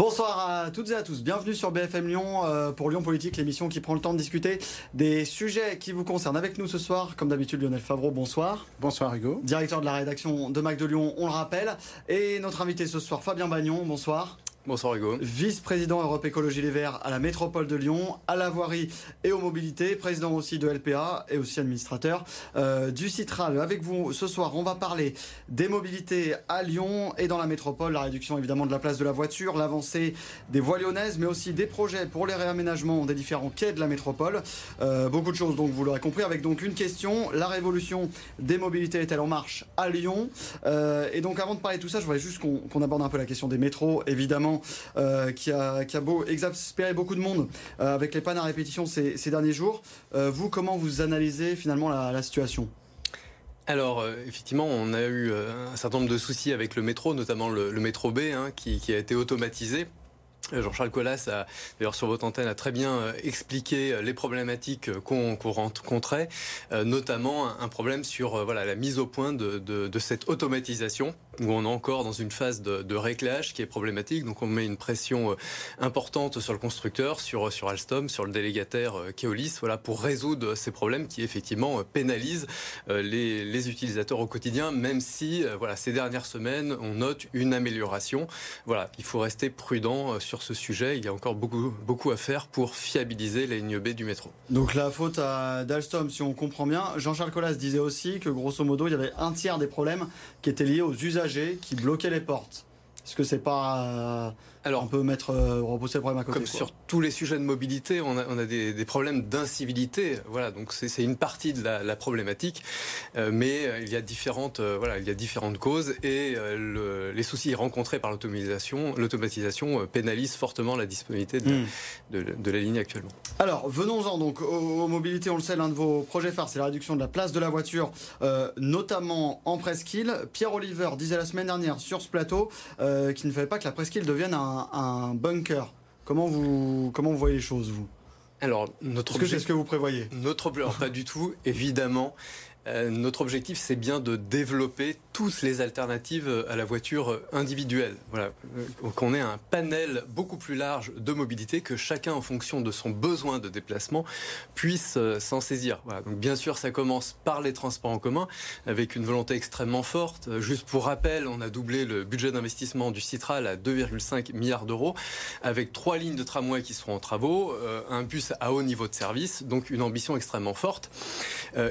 Bonsoir à toutes et à tous. Bienvenue sur BFM Lyon euh, pour Lyon Politique, l'émission qui prend le temps de discuter des sujets qui vous concernent. Avec nous ce soir, comme d'habitude, Lionel Favreau, bonsoir. Bonsoir Hugo. Directeur de la rédaction de Mac de Lyon, on le rappelle. Et notre invité ce soir, Fabien Bagnon, bonsoir. Bonsoir Hugo. Vice-président Europe Écologie Les Verts à la métropole de Lyon, à la voirie et aux mobilités, président aussi de LPA et aussi administrateur euh, du Citral. Avec vous ce soir, on va parler des mobilités à Lyon et dans la métropole, la réduction évidemment de la place de la voiture, l'avancée des voies lyonnaises, mais aussi des projets pour les réaménagements des différents quais de la métropole. Euh, beaucoup de choses, donc vous l'aurez compris, avec donc une question la révolution des mobilités est-elle en marche à Lyon? Euh, Et donc avant de parler de tout ça, je voudrais juste qu'on aborde un peu la question des métros, évidemment euh, qui, a, qui, beaucoup de monde euh, avec les pannes à répétition ces, derniers jours. Euh, vous, comment vous analysez finalement la, situation? Alors, effectivement, on a eu un certain nombre de soucis avec le métro, notamment le, métro B, hein, qui, a été automatisé. Jean-Charles Collas, d'ailleurs sur votre antenne, a très bien expliqué les problématiques qu'on qu rencontrait, notamment un problème sur la mise au point de cette automatisation où on est encore dans une phase de, réglage qui est problématique. Donc on met une pression euh, importante sur le constructeur, sur, Alstom, sur le délégataire euh, Keolis, voilà, pour résoudre ces problèmes qui effectivement euh, pénalisent les, les utilisateurs au quotidien, même si voilà, ces dernières semaines, on note une amélioration. Voilà, il faut rester prudent sur ce sujet. Il y a encore beaucoup, beaucoup à faire pour fiabiliser la ligne B du métro. Donc la faute d'Alstom, si on comprend bien. Jean-Charles Collas disait aussi que grosso modo, il y avait un tiers des problèmes qui étaient liés aux usages qui bloquait les portes. Est-ce que c'est pas alors, on peut mettre, euh, repousser le problème à côté. Comme sur tous les sujets de mobilité, on a, on a des, des, problèmes d'incivilité. Voilà, donc c'est une partie de la, la problématique, euh, mais euh, il y a différentes, euh, voilà, il y a différentes causes et le, les soucis rencontrés par l'automatisation, l'automatisation pénalise fortement la disponibilité de, mmh. de, de, la ligne actuellement. Alors, venons-en donc aux, aux, mobilités. On le sait, l'un de vos projets phares, c'est la réduction de la place de la voiture, notamment en presqu'île. Pierre Oliver disait la semaine dernière sur ce plateau qu'il ne fallait pas que la presqu'île devienne un un, bunker. Comment vous, comment vous voyez les choses, vous? Alors, notre Est-ce que c'est ce que vous prévoyez? Notre alors, pas du tout, évidemment. Euh, notre objectif, c'est bien de développer toutes les alternatives à la voiture individuelle. Voilà, qu'on ait un panel beaucoup plus large de mobilité, que chacun, en fonction de son besoin de déplacement, puisse euh, s'en saisir. Donc, bien sûr, ça commence par les transports en commun, avec une volonté extrêmement forte. Juste pour rappel, on a doublé le budget d'investissement du Citral à 2,5 milliards d'euros, avec trois lignes de tramway qui seront en travaux, euh, un bus à haut niveau de service, donc une ambition extrêmement forte.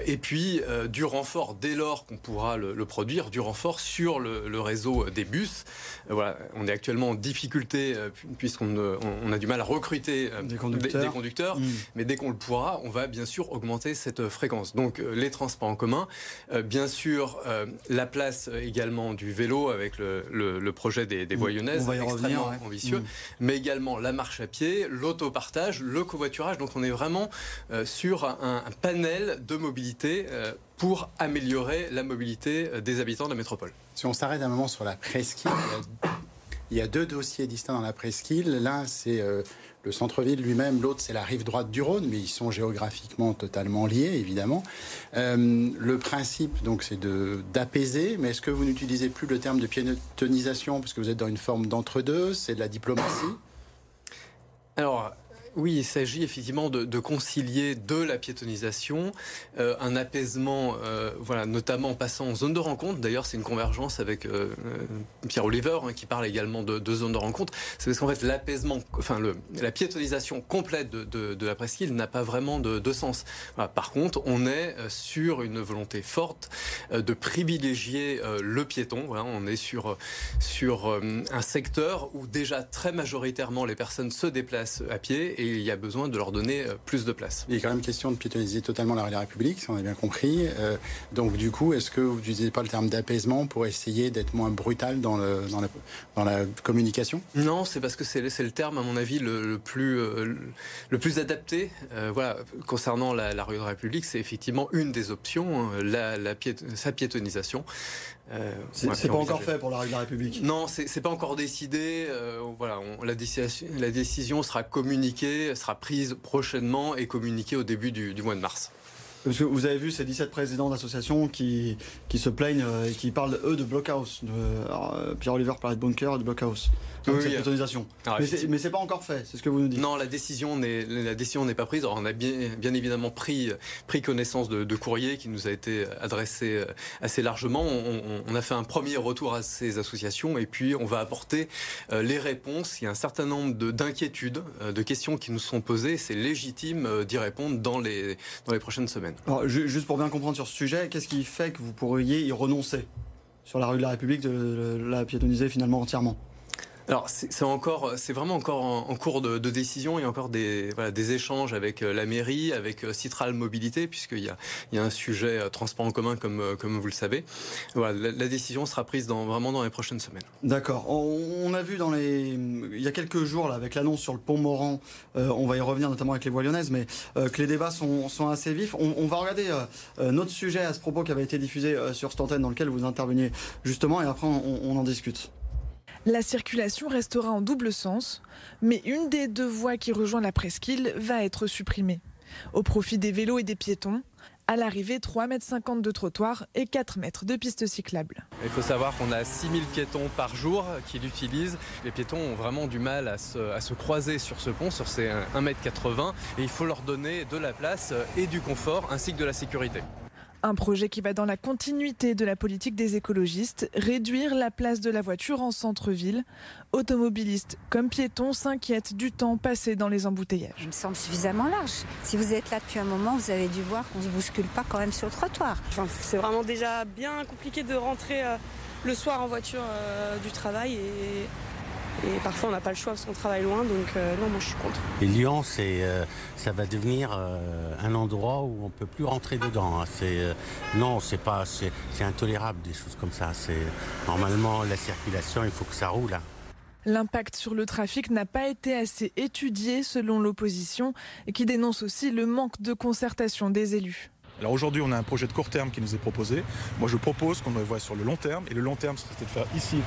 et puis du renfort dès lors qu'on pourra le, le, produire, du renfort sur le, le réseau des bus. Euh, voilà, on est actuellement en difficulté euh, puisqu'on on, on, a du mal à recruter des conducteurs, des, des conducteurs mmh. mais dès qu'on le pourra, on va bien sûr augmenter cette fréquence. Donc euh, les transports en commun, euh, bien sûr euh, la place également du vélo avec le, le projet des, des voies lyonnaises, extrêmement revenir, ouais. ambitieux, mmh. mais également la marche à pied, l'autopartage, le covoiturage. Donc on est vraiment sur un, un panel de mobilité pour améliorer la mobilité euh, des habitants de la métropole. Si on s'arrête un moment sur la presqu'île, il y a deux dossiers distincts dans la presqu'île. L'un, c'est euh, le centre-ville lui-même, l'autre, c'est la rive droite du Rhône, mais ils sont géographiquement totalement liés, évidemment. Euh, le principe, donc, c'est d'apaiser, mais est-ce que vous n'utilisez plus le terme de piétonisation parce que vous êtes dans une forme d'entre-deux C'est de la diplomatie? Alors, oui, il s'agit effectivement de, concilier de la piétonisation, euh, un apaisement, euh, voilà, notamment en passant en zone de rencontre. D'ailleurs, c'est une convergence avec euh, Pierre Oliver hein, qui parle également de, de zone de rencontre. C'est parce qu'en fait, l'apaisement, enfin, la piétonisation complète de, la presqu'île n'a pas vraiment de, sens. Par contre, on est sur une volonté forte de privilégier le piéton. On est sur, sur un secteur où déjà très majoritairement les personnes se déplacent à pied il y a besoin de leur donner euh, plus de place. Il est quand même question de piétoniser totalement la rue de la République, si on a bien compris. Euh, donc du coup, est-ce que vous n'utilisez pas le terme d'apaisement pour essayer d'être moins brutal dans, le, dans, la, dans la communication? Non, c'est parce que c'est le terme, à mon avis, le, le plus, euh, le plus adapté. Euh, voilà, concernant la, la, rue de la République, c'est effectivement une des options, hein, la, la piét sa piétonisation. Euh, c'est pas encore fait pour la République. Non, c'est pas encore décidé. Euh, voilà, on, la, décision, la, décision, sera communiquée, sera prise prochainement et communiquée au début du, du mois de mars. Parce que vous avez vu ces 17 présidents d'associations qui, qui se plaignent et qui parlent, eux, de blockhouse. Pierre-Oliver parlait de bunker et de blockhouse. Donc Oui, cette oui. bétonisation. Alors, mais c'est pas encore fait, c'est ce que vous nous dites. Non, la décision n'est pas prise. Alors, on a bien, bien évidemment pris pris connaissance de, de courrier qui nous a été adressé euh, assez largement. On, a fait un premier retour à ces associations et puis on va apporter euh, les réponses. Il y a un certain nombre de- d'inquiétudes, euh, de questions qui nous sont posées. C'est légitime euh, d'y répondre dans les dans les prochaines semaines. Alors, ju- juste pour bien comprendre sur ce sujet, qu'est-ce qui fait que vous pourriez y renoncer? Sur la rue de la République, de la piétoniser finalement entièrement? Alors c'est encore, c'est vraiment encore en, cours de, de décision. Il y a encore des, voilà, des échanges avec euh, la mairie, avec euh, Citral Mobilité, puisqu'il y a, il y a un sujet euh, transport en commun comme, comme vous le savez. Voilà, la, la décision sera prise dans, vraiment dans les prochaines semaines. D'accord. On, on a vu dans les, il y a quelques jours là, avec l'annonce sur le pont Moran, euh, on va y revenir notamment avec les voies lyonnaises, mais euh, que les débats sont, sont assez vifs. On, on va regarder euh, notre sujet à ce propos qui avait été diffusé sur cette antenne dans lequel vous interveniez justement, et après on, on en discute. La circulation restera en double sens, mais une des deux voies qui rejoint la presqu'île va être supprimée, au profit des vélos et des piétons. À l'arrivée, 3,50 m de trottoir et 4 mètres de pistes cyclables. Il faut savoir qu'on a 6000 piétons par jour qui l'utilisent. Les piétons ont vraiment du mal à se, croiser sur ce pont, sur ces 1m80, et il faut leur donner de la place et du confort ainsi que de la sécurité. Un projet qui va dans la continuité de la politique des écologistes, réduire la place de la voiture en centre-ville. Automobilistes comme piétons s'inquiètent du temps passé dans les embouteillages. Il me semble suffisamment large. Si vous êtes là depuis un moment, vous avez dû voir qu'on ne se bouscule pas quand même sur le trottoir. Enfin, c'est vraiment déjà bien compliqué de rentrer euh, le soir en voiture euh, du travail et, et parfois on n'a pas le choix parce qu'on travaille loin donc euh, non moi je suis contre. Et Lyon, c'est, euh, ça va devenir euh, un endroit où on peut plus rentrer dedans. hein. C'est, euh, non, c'est pas, c'est, c'est intolérable des choses comme ça. C'est normalement la circulation, il faut que ça roule. hein. L'impact sur le trafic n'a pas été assez étudié selon l'opposition, qui dénonce aussi le manque de concertation des élus. Alors aujourd'hui, on a un projet de court terme qui nous est proposé. Moi, je propose qu'on le voit sur le long terme. Et le long terme, c'était de faire ici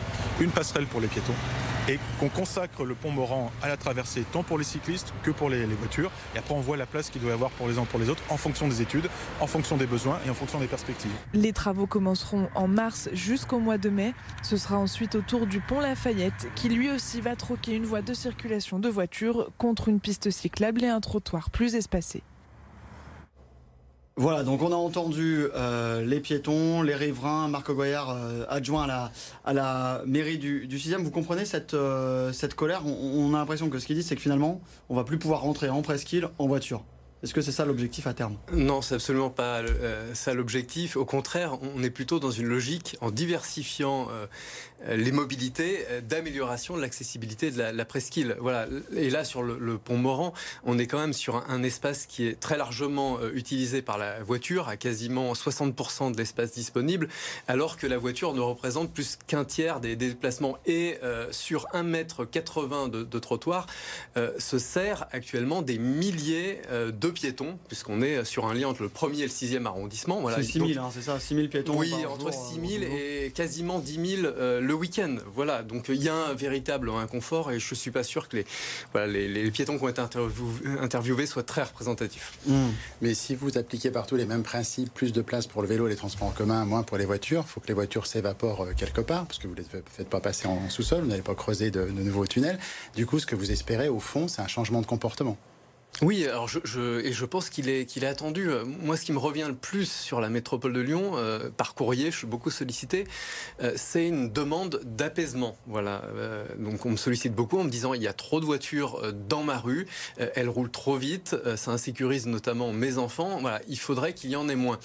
une passerelle pour les piétons et qu'on consacre le pont Moran à la traversée tant pour les cyclistes que pour les, voitures. Et après, on voit la place qu'il doit y avoir pour les uns pour les autres en fonction des études, en fonction des besoins et en fonction des perspectives. Les travaux commenceront en mars jusqu'au mois de mai. Ce sera ensuite au tour du pont Lafayette, qui lui aussi va troquer une voie de circulation de voitures contre une piste cyclable et un trottoir plus espacé. Voilà, donc on a entendu euh, les piétons, les riverains, Marc Goyard, euh, adjoint à la, mairie du, du 6e. Vous comprenez cette, euh, colère? On, a l'impression que ce qu'ils disent, c'est que finalement, on va plus pouvoir rentrer en presqu'île en voiture. Est-ce que c'est ça l'objectif à terme? Non, c'est absolument pas ça l'objectif. Au contraire, on est plutôt dans une logique en diversifiant les mobilités euh, d'amélioration de l'accessibilité de la, la presqu'île. Voilà. Et là, sur le, le pont Moran, on est quand même sur un, un espace qui est très largement euh, utilisé par la voiture, à quasiment 60% de l'espace disponible, alors que la voiture ne représente plus qu'un tiers des, déplacements. Et euh, sur 1m80 de, de trottoir, euh, se sert actuellement des milliers euh, de piétons, puisqu'on est sur un lien entre le 1er et le 6e arrondissement. Voilà. C'est 6 Donc, 000, hein, c'est ça 6 000 piétons oui, entre jour, 6 euh, 000 au boulot. et quasiment 10 000 euh, le week-end. Voilà, donc il y a un véritable inconfort et je suis pas sûr que les, piétons qui ont été interview- interviewés soient très représentatifs. Mmh. Mais si vous appliquez partout les mêmes principes, plus de place pour le vélo et les transports en commun, moins pour les voitures, il faut que les voitures s'évaporent euh, quelque part, parce que vous ne les faites pas passer en sous-sol, vous n'allez pas creuser de nouveaux tunnels. Du coup, ce que vous espérez, au fond, c'est un changement de comportement. Oui, alors je, je- et je pense qu'il est, qu'il est attendu. Moi, ce qui me revient le plus sur la métropole de Lyon, euh, par courrier, je suis beaucoup sollicité, euh, c'est une demande d'apaisement. Voilà. Euh, donc, on me sollicite beaucoup en me disant il y a trop de voitures dans ma rue, elles roulent trop vite, ça insécurise notamment mes enfants. Voilà, il faudrait qu'il y en ait moins.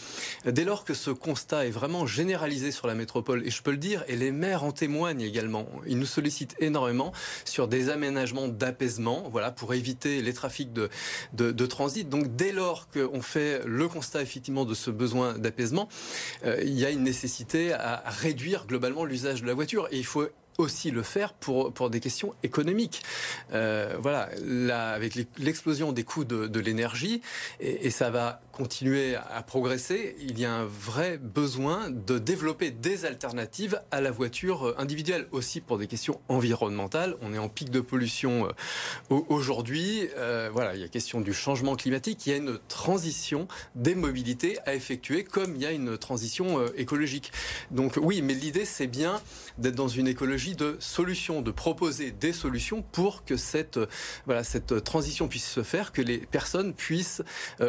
Dès lors que ce constat est vraiment généralisé sur la métropole, et je peux le dire, et les maires en témoignent également, ils nous sollicitent énormément sur des aménagements d'apaisement, voilà, pour éviter les trafics de, de, transit. Donc dès lors qu'on fait le constat effectivement de ce besoin d'apaisement, euh, il y a une nécessité à réduire globalement l'usage de la voiture. Et il faut aussi le faire pour, pour des questions économiques. voilà, là, avec l'explosion des coûts de, l'énergie, et, ça va continuer à progresser, il y a un vrai besoin de développer des alternatives à la voiture individuelle, aussi pour des questions environnementales. On est en pic de pollution euh, aujourd'hui. Euh, voilà, il y a question du changement climatique. Il y a une transition des mobilités à effectuer, comme il y a une transition euh, écologique. Donc oui, mais l'idée, c'est bien d'être dans une écologie de solutions, de proposer des solutions pour que cette, voilà, cette transition puisse se faire, que les personnes puissent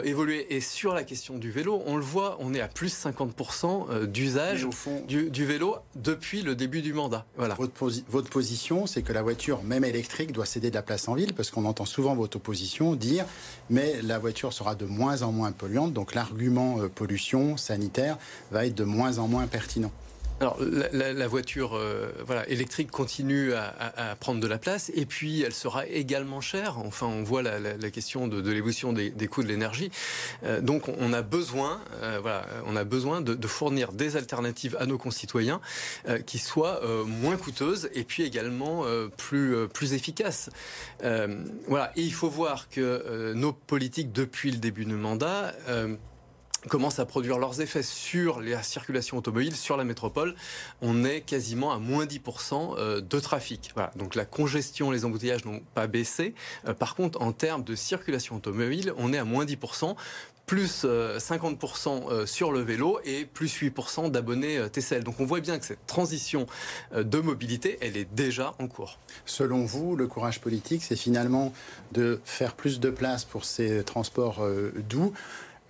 évoluer. Et sur la question du vélo, on le voit, on est à plus 50% euh, d'usage du, du, vélo depuis le début du mandat. Voilà. Votre, votre position, c'est que la voiture, même électrique, doit céder de la place en ville, parce qu'on entend souvent votre opposition dire, mais la voiture sera de moins en moins polluante, donc l'argument euh, pollution sanitaire va être de moins en moins pertinent. Alors la, voiture euh, voilà, électrique continue à, prendre de la place et puis elle sera également chère. Enfin, on voit la, question de, l'évolution des, coûts de l'énergie. Euh, donc on a besoin, euh, voilà, on a besoin de, fournir des alternatives à nos concitoyens qui soient moins coûteuses et puis également plus plus efficaces. voilà. Et il faut voir que nos politiques depuis le début du mandat commencent à produire leurs effets sur la circulation automobile, sur la métropole, on est quasiment à moins 10% euh, de trafic. Donc la congestion, les embouteillages n'ont pas baissé. Euh, par contre, en termes de circulation automobile, on est à moins 10% plus 50% euh, sur le vélo et plus 8% d'abonnés TCL. Donc on voit bien que cette transition de mobilité, elle est déjà en cours. Selon vous, le courage politique, c'est finalement de faire plus de place pour ces transports doux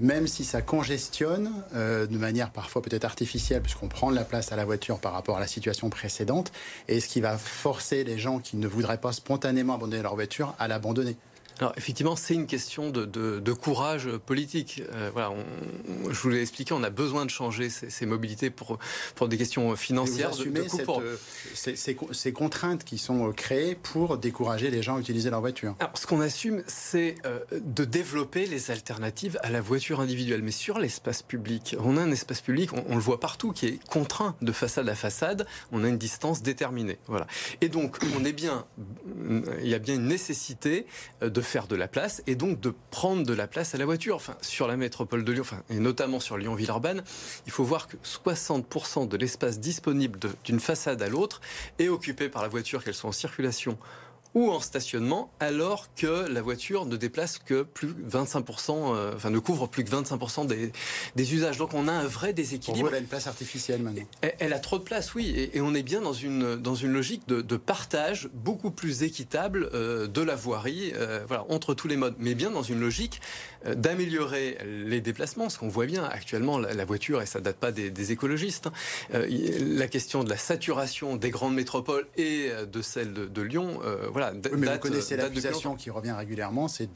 même si ça congestionne euh, de manière parfois peut-être artificielle, puisqu'on prend de la place à la voiture par rapport à la situation précédente, et ce qui va forcer les gens qui ne voudraient pas spontanément abandonner leur voiture à l'abandonner. Alors effectivement, c'est une question de, de, courage politique. Euh, voilà, je vous l'ai expliqué, on a besoin de changer ces, ces mobilités pour, pour des questions financières. Vous de, cette, euh, ces, ces, contraintes qui sont euh, créées pour décourager les gens à utiliser leur voiture? Alors, ce qu'on assume, c'est de développer les alternatives à la voiture individuelle. Mais sur l'espace public, on a un espace public, on, on, le voit partout, qui est contraint de façade à façade. On a une distance déterminée. Voilà. Et donc, on est bien, il y a bien une nécessité de faire de la place et donc de prendre de la place à la voiture. Sur la métropole de Lyon, enfin, et notamment sur Lyon-Villeurbanne, il faut voir que 60% de l'espace disponible d'une façade à l'autre est occupé par la voiture, qu'elle soit en circulation ou en stationnement, alors que la voiture ne déplace que plus 25%, euh, enfin ne couvre plus que 25% des, des, usages. Donc on a un vrai déséquilibre. elle a une place artificielle maintenant. Elle, a trop de place, oui, et, on est bien dans une dans une logique de, de partage beaucoup plus équitable euh, de la voirie, euh, voilà, entre tous les modes, mais bien dans une logique d'améliorer les déplacements. Ce qu'on voit bien actuellement, la, voiture, et ça date pas des, des écologistes, hein, la question de la saturation des grandes métropoles et de celle de, de Lyon. voilà, mais vous connaissez l'accusation qui revient régulièrement, c'est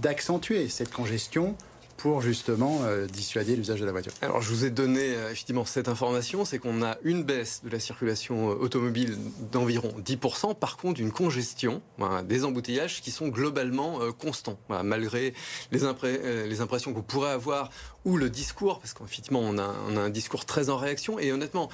d'accentuer cette congestion pour justement euh, dissuader l'usage de la voiture. Alors je vous ai donné euh, effectivement cette information, c'est qu'on a une baisse de la circulation euh, automobile d'environ 10%, par contre une congestion, des embouteillages qui sont globalement constants, malgré les, les impressions que vous pourrez avoir ou le discours, parce qu'effectivement on a, on a, un discours très en réaction, et honnêtement,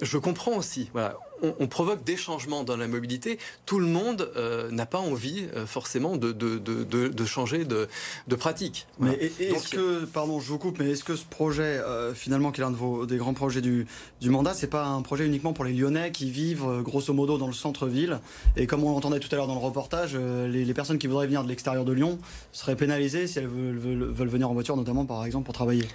je comprends aussi, voilà, on, provoque des changements dans la mobilité. Tout le monde euh, n'a pas envie euh, forcément de, de, changer de, pratique. Mais est-ce que, pardon, je vous coupe, mais est-ce que ce projet, euh, finalement, qui est l'un de vos, des grands projets du, du mandat, c'est pas un projet uniquement pour les Lyonnais qui vivent grosso modo dans le centre-ville? Et comme on l'entendait tout à l'heure dans le reportage, les, personnes qui voudraient venir de l'extérieur de Lyon seraient pénalisées si elles veulent venir en voiture, notamment par exemple pour travailler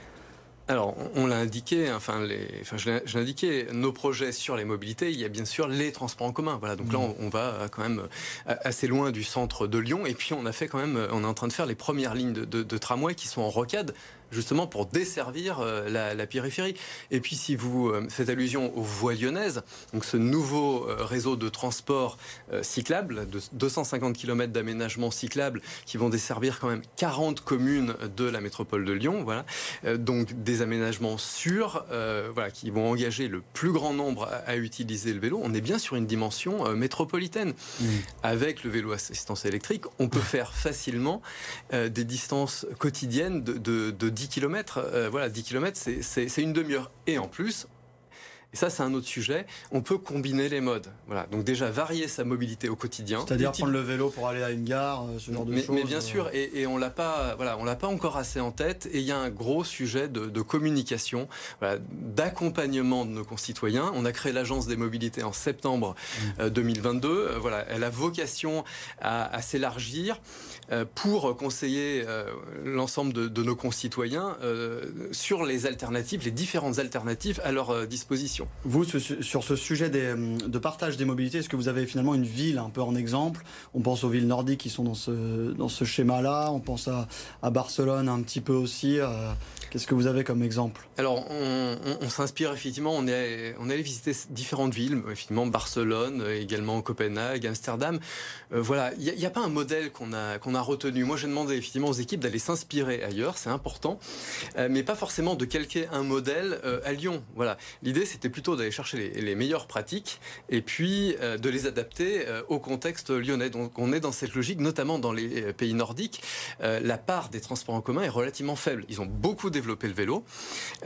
alors, on l'a indiqué, enfin, les, enfin je l'ai indiqué, nos projets sur les mobilités, il y a bien sûr les transports en commun. Voilà, donc là, mmh. on, va quand même euh, assez loin du centre de Lyon, et puis on a fait quand même, on est en train de faire les premières lignes de, de tramway qui sont en rocade justement pour desservir euh, la, périphérie. Et puis si vous euh, faites allusion aux voies lyonnaises, donc ce nouveau euh, réseau de transport cyclable, de 250 km d'aménagement cyclable qui vont desservir quand même 40 communes de la métropole de Lyon, voilà. donc des aménagements sûrs, voilà, qui vont engager le plus grand nombre à, utiliser le vélo. On est bien sur une dimension métropolitaine. Mmh. Avec le vélo assistance électrique, on peut faire facilement des distances quotidiennes de, de, de 10 km, euh, voilà, 10 km, c'est une demi-heure. Et en plus, Et ça, c'est un autre sujet. On peut combiner les modes. Voilà. Donc déjà, varier sa mobilité au quotidien. C'est-à-dire prendre le vélo pour aller à une gare, euh, ce genre de mais, choses. Mais bien sûr, euh. et, et on l'a pas, voilà, on l'a pas encore assez en tête. Et il y a un gros sujet de, de communication, voilà, d'accompagnement de nos concitoyens. On a créé l'agence des mobilités en septembre Mmh. euh, 2022. Voilà, elle a vocation à, à s'élargir pour conseiller l'ensemble de, de, nos concitoyens sur les alternatives, les différentes alternatives à leur euh, Vous, sur ce sujet des, de partage des mobilités, est-ce que vous avez finalement une ville un peu en exemple? On pense aux villes nordiques qui sont dans ce, dans ce schéma-là, on pense à, à, Barcelone un petit peu aussi. Euh, Qu'est-ce que vous avez comme exemple? Alors, on, on, on s'inspire effectivement, on est, on est allé visiter différentes villes, effectivement Barcelone, également Copenhague, Amsterdam. Euh, voilà, il n'y a, a, pas un modèle qu'on a, qu'on a retenu. Moi, j'ai demandé effectivement aux équipes d'aller s'inspirer ailleurs, c'est important, euh, mais pas forcément de calquer un modèle euh, à Lyon. Voilà, l'idée c'était plutôt d'aller chercher les, les, meilleures pratiques et puis euh, de les adapter euh, au contexte lyonnais. Donc, on est dans cette logique, notamment dans les pays nordiques. euh, la part des transports en commun est relativement faible. Ils ont beaucoup développer le vélo.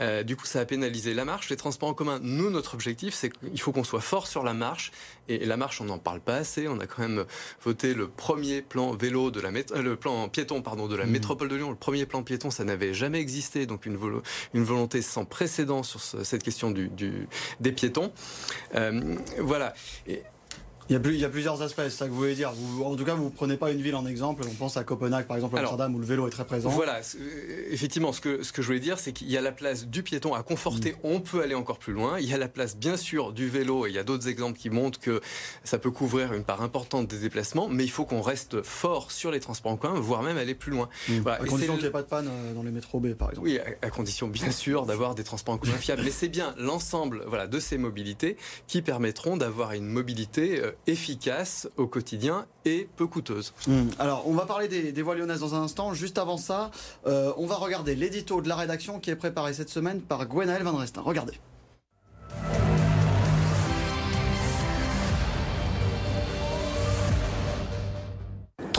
Euh, du coup, ça a pénalisé la marche. Les transports en commun, nous, notre objectif, c'est qu'il faut qu'on soit fort sur la marche. Et, et la marche, on n'en parle pas assez. On a quand même voté le premier plan vélo de la euh, le plan piéton pardon de la mmh. métropole de Lyon. Le premier plan piéton, ça n'avait jamais existé. Donc une, vo une volonté sans précédent sur ce, cette question du, du, des piétons. Euh, voilà. Il y, a plus, il y, a plusieurs aspects, c'est ça que vous voulez dire. Vous, en tout cas, vous ne prenez pas une ville en exemple. On pense à Copenhague, par exemple, à Amsterdam, où le vélo est très présent. Voilà, effectivement, ce que, ce que je voulais dire, c'est qu'il y a la place du piéton à conforter. Mmh. On peut aller encore plus loin. Il y a la place, bien sûr, du vélo. Et il y a d'autres exemples qui montrent que ça peut couvrir une part importante des déplacements. Mais il faut qu'on reste fort sur les transports en commun, voire même aller plus loin. Mmh. Voilà. À condition qu'il n'y ait pas de panne dans les métros B, par exemple. Oui, à, à condition, bien sûr, d'avoir des transports en commun fiables. Mais c'est bien l'ensemble voilà, de ces mobilités qui permettront d'avoir une mobilité euh, efficace au quotidien et peu coûteuse. Mmh. Alors, on va parler des, des, voies lyonnaises dans un instant. Juste avant ça, euh, on va regarder l'édito de la rédaction qui est préparé cette semaine par Gwenaël Van Restin. Regardez.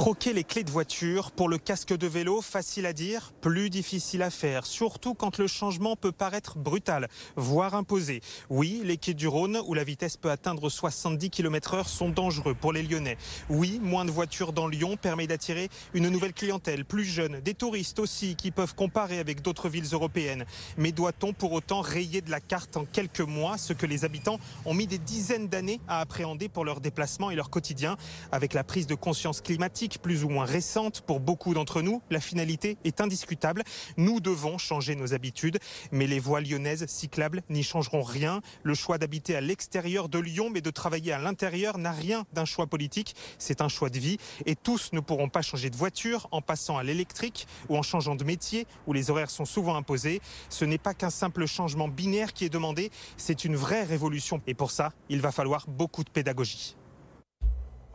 Troquer les clés de voiture pour le casque de vélo, facile à dire, plus difficile à faire, surtout quand le changement peut paraître brutal, voire imposé. Oui, les quais du Rhône, où la vitesse peut atteindre 70 km h sont dangereux pour les Lyonnais. Oui, moins de voitures dans Lyon permet d'attirer une nouvelle clientèle, plus jeune, des touristes aussi, qui peuvent comparer avec d'autres villes européennes. Mais doit-on pour autant rayer de la carte en quelques mois ce que les habitants ont mis des dizaines d'années à appréhender pour leur déplacement et leur quotidien? Avec la prise de conscience climatique plus ou moins récente pour beaucoup d'entre nous, la finalité est indiscutable. Nous devons changer nos habitudes, mais les voies lyonnaises cyclables n'y changeront rien. Le choix d'habiter à l'extérieur de Lyon, mais de travailler à l'intérieur n'a rien d'un choix politique. C'est un choix de vie et tous ne pourront pas changer de voiture en passant à l'électrique ou en changeant de métier où les horaires sont souvent imposés. Ce n'est pas qu'un simple changement binaire qui est demandé, c'est une vraie révolution. Et pour ça, il va falloir beaucoup de pédagogie.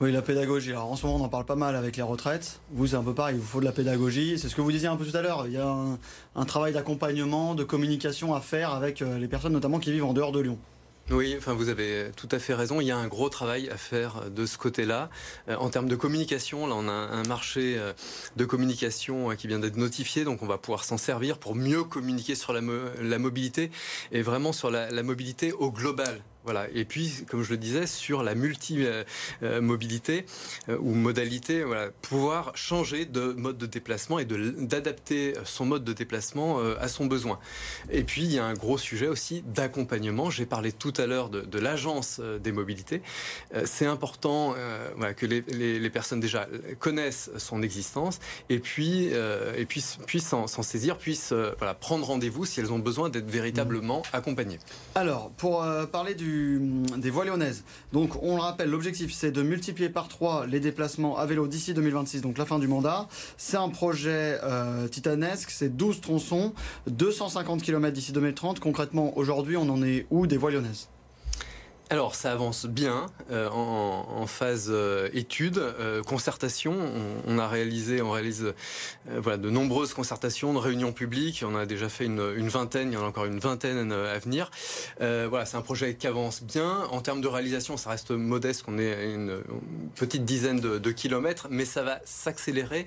Oui, la pédagogie. Alors en ce moment, on en parle pas mal avec les retraites. Vous, c'est un peu pareil, il vous faut de la pédagogie. C'est ce que vous disiez un peu tout à l'heure. Il y a un, travail d'accompagnement, de communication à faire avec euh, les personnes notamment qui vivent en dehors de Lyon. Oui, enfin vous avez tout à fait raison. Il y a un gros travail à faire de ce côté-là. Euh, en termes de communication, là on a un marché euh, de communication qui vient d'être notifié, donc on va pouvoir s'en servir pour mieux communiquer sur la, mo la, mobilité et vraiment sur la mobilité au global. Voilà. Et puis, comme je le disais, sur la multi-mobilité euh, ou modalité, voilà, pouvoir changer de mode de déplacement et d'adapter son mode de déplacement euh, à son besoin. Et puis, il y a un gros sujet aussi d'accompagnement. J'ai parlé tout à l'heure de, de l'agence euh, des mobilités. C'est important voilà, que les, les, les, personnes déjà connaissent son existence et puis, et puis puissent s'en saisir, puissent voilà, prendre rendez-vous si elles ont besoin d'être véritablement accompagnées. Alors, pour parler du des voies lyonnaises. Donc on le rappelle, l'objectif c'est de multiplier par 3 les déplacements à vélo d'ici 2026, donc la fin du mandat. C'est un projet euh, titanesque, c'est 12 tronçons, 250 km d'ici 2030. Concrètement, aujourd'hui, on en est où des voies lyonnaises? Alors ça avance bien euh, en, phase euh, étude, euh, concertation. On, a réalisé, on réalise voilà de nombreuses concertations, de réunions publiques. On a déjà fait une, vingtaine, il y en a encore une vingtaine à venir. voilà, c'est un projet qui avance bien. En termes de réalisation, ça reste modeste, qu'on est à une, petite dizaine de, kilomètres, mais ça va s'accélérer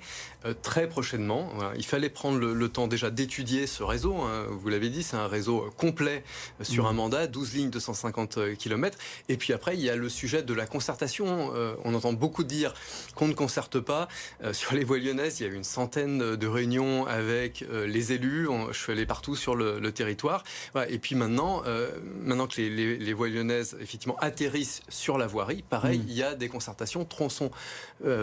très prochainement. Il fallait prendre le, temps déjà d'étudier ce réseau. Hein. Vous l'avez dit, c'est un réseau complet sur un mmh. mandat, 12 lignes de 150 Et puis après, il y a le sujet de la concertation. Euh, on entend beaucoup dire qu'on ne concerte pas. Euh, sur les voies lyonnaises, il y a eu une centaine de réunions avec euh, les élus. je suis allé partout sur le, territoire. Et puis maintenant, maintenant que les, voies lyonnaises effectivement atterrissent sur la voirie, pareil, mmh. il y a des concertations tronçon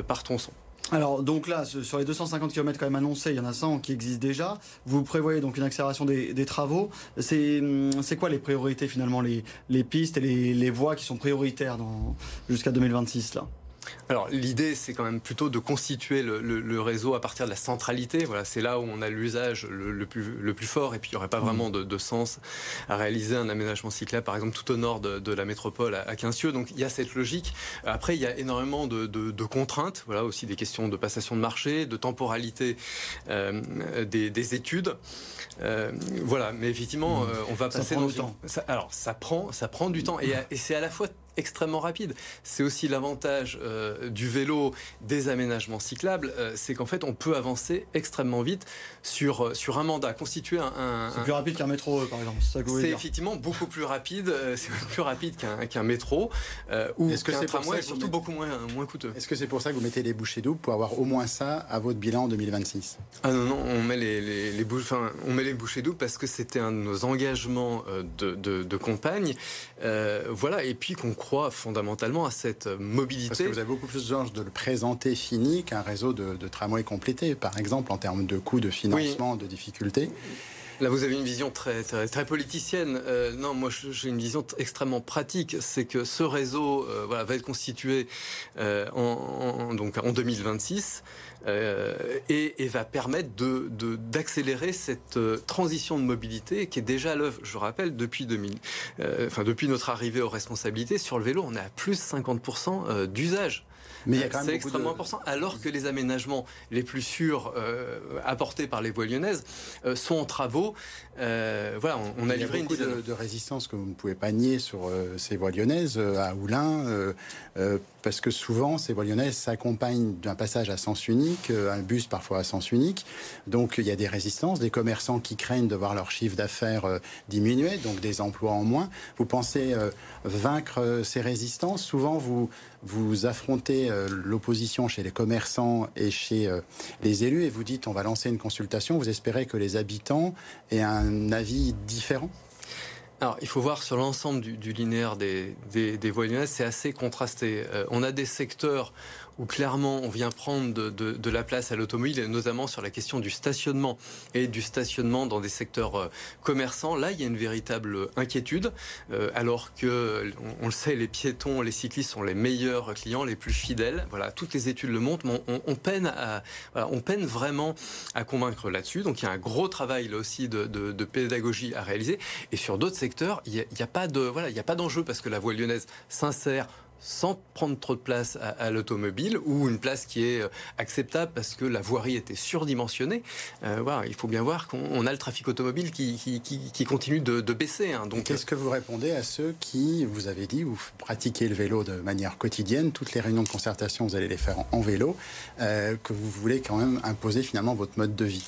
par tronçon. Alors, donc là, sur les 250 km quand même annoncés, il y en a 100 qui existent déjà. Vous prévoyez donc une accélération des, travaux. Hum, c'est quoi les priorités finalement, les, pistes et les, les voies qui sont prioritaires jusqu'à 2026 là? Alors l'idée, c'est quand même plutôt de constituer le, réseau à partir de la centralité. Voilà, c'est là où on a l'usage le, plus, le plus fort, et puis il n'y aurait pas vraiment de, sens à réaliser un aménagement cyclable, par exemple, tout au nord de, la métropole à, Quincieux. Donc il y a cette logique. Après, il y a énormément de, contraintes. Voilà, aussi des questions de passation de marché, de temporalité euh, des, études. Euh, voilà, mais effectivement, mmh. euh, on va passer dans du temps. alors ça prend, ça prend du temps, et, et c'est à la fois extrêmement rapide. C'est aussi l'avantage euh, du vélo des aménagements cyclables, euh, c'est qu'en fait on peut avancer extrêmement vite sur, euh, sur un mandat, constituer un... c'est plus rapide qu'un métro par exemple. C'est effectivement beaucoup plus rapide, c'est plus rapide qu'un métro ou qu'un tramway et surtout beaucoup moins, moins coûteux. Est-ce que c'est pour ça que vous mettez les bouchées doubles pour avoir au moins ça à votre bilan en 2026 Ah non, non, on met les, les, les bouches, enfin, on met les bouchées doubles parce que c'était un de nos engagements de, de, de campagne. voilà, et puis qu'on croit fondamentalement à cette mobilité. Parce que vous avez beaucoup plus de de le présenter fini qu'un réseau de, tramway complété, par exemple, en termes de coûts, de financement, de difficultés. Là, vous avez une vision très, très, politicienne. Euh, non, moi, j'ai une vision extrêmement pratique. C'est que ce réseau euh, voilà, va être constitué euh, en, donc en 2026 et, va permettre d'accélérer de, cette transition de mobilité qui est déjà à l'œuvre, je rappelle, depuis, 2000, enfin, depuis notre arrivée aux responsabilités. Sur le vélo, on est à plus de 50% d'usage. Mais c'est extrêmement important. Alors que les aménagements les plus sûrs euh, apportés par les voies lyonnaises euh, sont en travaux. Euh, voilà, on, a livré une de, de, résistance que vous ne pouvez pas nier sur ces voies lyonnaises à Oulin, parce que souvent ces voies lyonnaises s'accompagnent d'un passage à sens unique, un bus parfois à sens unique. Donc il y a des résistances, des commerçants qui craignent de voir leur chiffre d'affaires diminuer, donc des emplois en moins. Vous pensez vaincre ces résistances? Souvent vous vous affrontez euh, l'opposition chez les commerçants et chez euh, les élus et vous dites on va lancer une consultation, vous espérez que les habitants aient un avis différent? Alors, il faut voir sur l'ensemble du, linéaire des, des, des voies c'est assez contrasté. Euh, on a des secteurs où clairement on vient prendre de, la place à l'automobile, notamment sur la question du stationnement et du stationnement dans des secteurs euh, commerçants. Là, il y a une véritable inquiétude, euh, alors que, on, le sait, les piétons, les cyclistes sont les meilleurs clients, les plus fidèles. Voilà, toutes les études le montrent, mais on, peine, à, on peine vraiment à convaincre là-dessus. Donc il y a un gros travail là aussi de, pédagogie à réaliser. Et sur d'autres secteurs, il n'y a, pas de voilà, il n'y a pas d'enjeu parce que la voie lyonnaise s'insère sans prendre trop de place à, l'automobile ou une place qui est euh, acceptable parce que la voirie était surdimensionnée. Euh, voilà, il faut bien voir qu'on a le trafic automobile qui, qui, continue de, baisser. Hein. donc, qu'est-ce que vous répondez à ceux qui, vous avez dit, vous pratiquez le vélo de manière quotidienne, toutes les réunions de concertation, vous allez les faire en, vélo, euh, que vous voulez quand même imposer finalement votre mode de vie?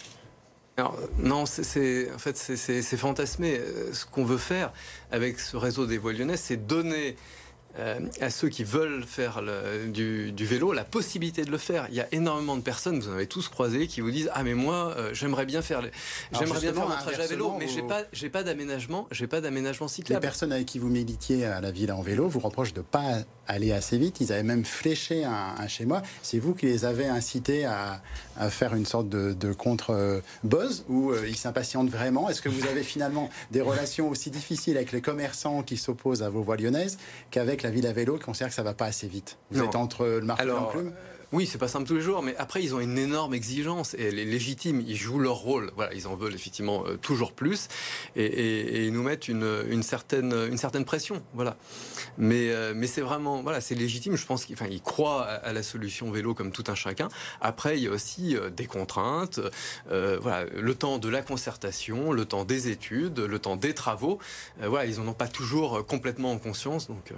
Alors, non, c'est en fait c'est fantasmé. Ce qu'on veut faire avec ce réseau des voies lyonnaises, c'est donner euh, à ceux qui veulent faire du, vélo la possibilité de le faire. Il y a énormément de personnes, vous en avez tous croisé, qui vous disent ah mais moi euh, j'aimerais bien faire j'aimerais bien faire mon trajet à vélo, mais j'ai pas j'ai pas d'aménagement j'ai pas d'aménagement cyclable. Les personnes avec qui vous militiez à la ville en vélo vous reprochent de pas aller assez vite. Ils avaient même fléché un, chez moi. C'est vous qui les avez incités à, faire une sorte de, contre-buzz où euh, ils s'impatientent vraiment. Est-ce que vous avez finalement des relations aussi difficiles avec les commerçants qui s'opposent à vos voies lyonnaises qu'avec la ville à vélo qui considère que ça va pas assez vite? Vous êtes entre le marteau et l'enclume Oui, c'est pas simple tous les jours, mais après ils ont une énorme exigence et elle est légitime. Ils jouent leur rôle. Voilà, ils en veulent effectivement euh, toujours plus et, ils nous mettent une, certaine, une certaine pression. Voilà. Mais, euh, mais c'est vraiment, voilà, c'est légitime. Je pense qu'ils ils croient à, la solution vélo comme tout un chacun. Après, il y a aussi euh, des contraintes. voilà, le temps de la concertation, le temps des études, le temps des travaux. voilà, ils n'en ont pas toujours complètement en conscience. Donc,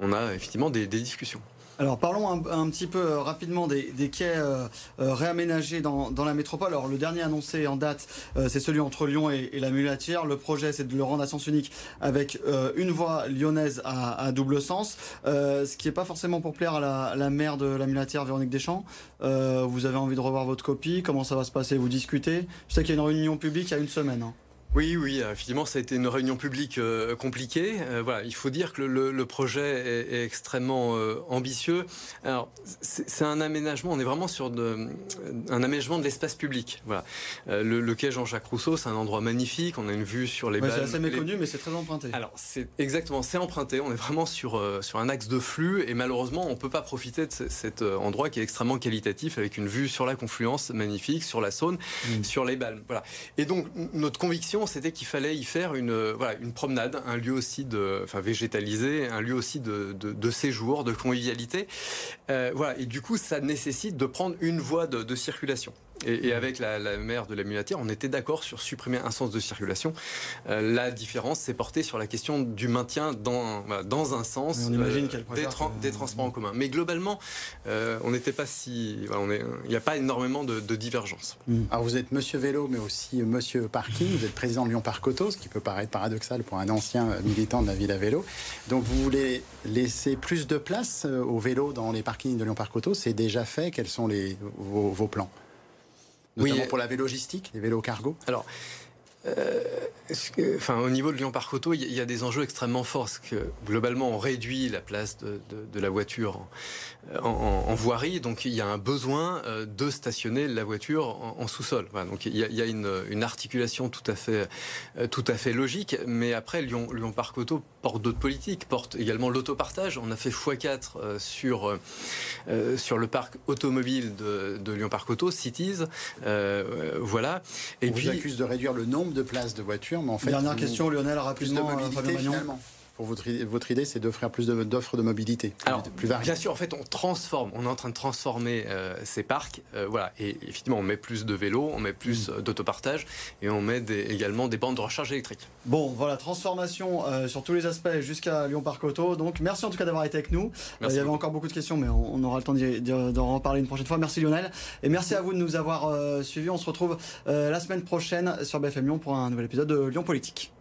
on a effectivement des discussions. Alors parlons un, petit peu euh, rapidement des, quais euh, euh, réaménagés dans, la métropole. Alors le dernier annoncé en date, c'est celui entre Lyon et, la Mulatière. Le projet, c'est de le rendre à sens unique avec une voie lyonnaise à, double sens, ce qui n'est pas forcément pour plaire à la, maire de la Mulatière, Véronique Deschamps. vous avez envie de revoir votre copie Comment ça va se passer? Vous discutez Je sais qu'il y a une réunion publique il y a une semaine. Hein. Oui, oui, effectivement, ça a été une réunion publique euh, compliquée. Euh, voilà, il faut dire que le, projet est, extrêmement euh, ambitieux. Alors, c'est un aménagement. On est vraiment sur de, un aménagement de l'espace public. Voilà, le, quai Jean-Jacques Rousseau, c'est un endroit magnifique. On a une vue sur les. Ouais, c'est assez méconnu, mais c'est très emprunté. Alors, c'est exactement, c'est emprunté. On est vraiment sur sur un axe de flux et malheureusement, on peut pas profiter de cet endroit qui est extrêmement qualitatif avec une vue sur la confluence magnifique, sur la Saône, mmh. sur les Balmes. Voilà. Et donc, notre conviction c'était qu'il fallait y faire une, euh, voilà, une promenade, un lieu aussi de, enfin, végétalisé, un lieu aussi de, de, séjour, de convivialité. Euh, voilà. Et du coup, ça nécessite de prendre une voie de circulation. Et, avec la, maire de la Mulatière, on était d'accord sur supprimer un sens de circulation. Euh, la différence s'est portée sur la question du maintien dans, dans un sens euh, des, transports en commun. Mais globalement, euh, on n'était pas si. Il n'y a pas énormément de, de divergence. Mm. Alors vous êtes monsieur vélo, mais aussi monsieur parking. Vous êtes président de Lyon Parc Auto, ce qui peut paraître paradoxal pour un ancien militant de la ville à vélo. Donc vous voulez laisser plus de place au vélo dans les parkings de Lyon Parc Auto. C'est déjà fait. Quels sont les, vos plans? Notamment pour la vélogistique, les vélos cargo. Alors, euh, enfin, au niveau de Lyon Parc Auto, il y, a des enjeux extrêmement forts. Parce que globalement, on réduit la place de, la voiture en, voirie, donc il y a un besoin euh, de stationner la voiture en, sous-sol. donc il y a, une, articulation tout à fait, euh, tout à fait logique. Mais après, Lyon, Lyon Parc Auto porte d'autres politiques, porte également l'autopartage. On a fait x4 sur sur le parc automobile de, Lyon Parc Auto, Cities, voilà. Et on puis, vous accuse de réduire le nombre de places de voitures, mais en fait... Dernière question, Lionel, rapidement, euh, Fabien Magnon pour votre, votre idée, c'est d'offrir plus d'offres de, mobilité Alors, plus Bien sûr, en fait, on transforme, on est en train de transformer euh, ces parcs. Euh, voilà, et effectivement, on met plus de vélos, on met plus mm. d'autopartage et on met également des bandes de recharge électrique. Bon, voilà, transformation sur tous les aspects jusqu'à Lyon Parc Auto. Donc, merci en tout cas d'avoir été avec nous. il y avait encore beaucoup de questions, mais on, aura le temps d'en reparler une prochaine fois. Merci Lionel. Et merci à vous de nous avoir suivis. On se retrouve la semaine prochaine sur BFM Lyon pour un nouvel épisode de Lyon Politique.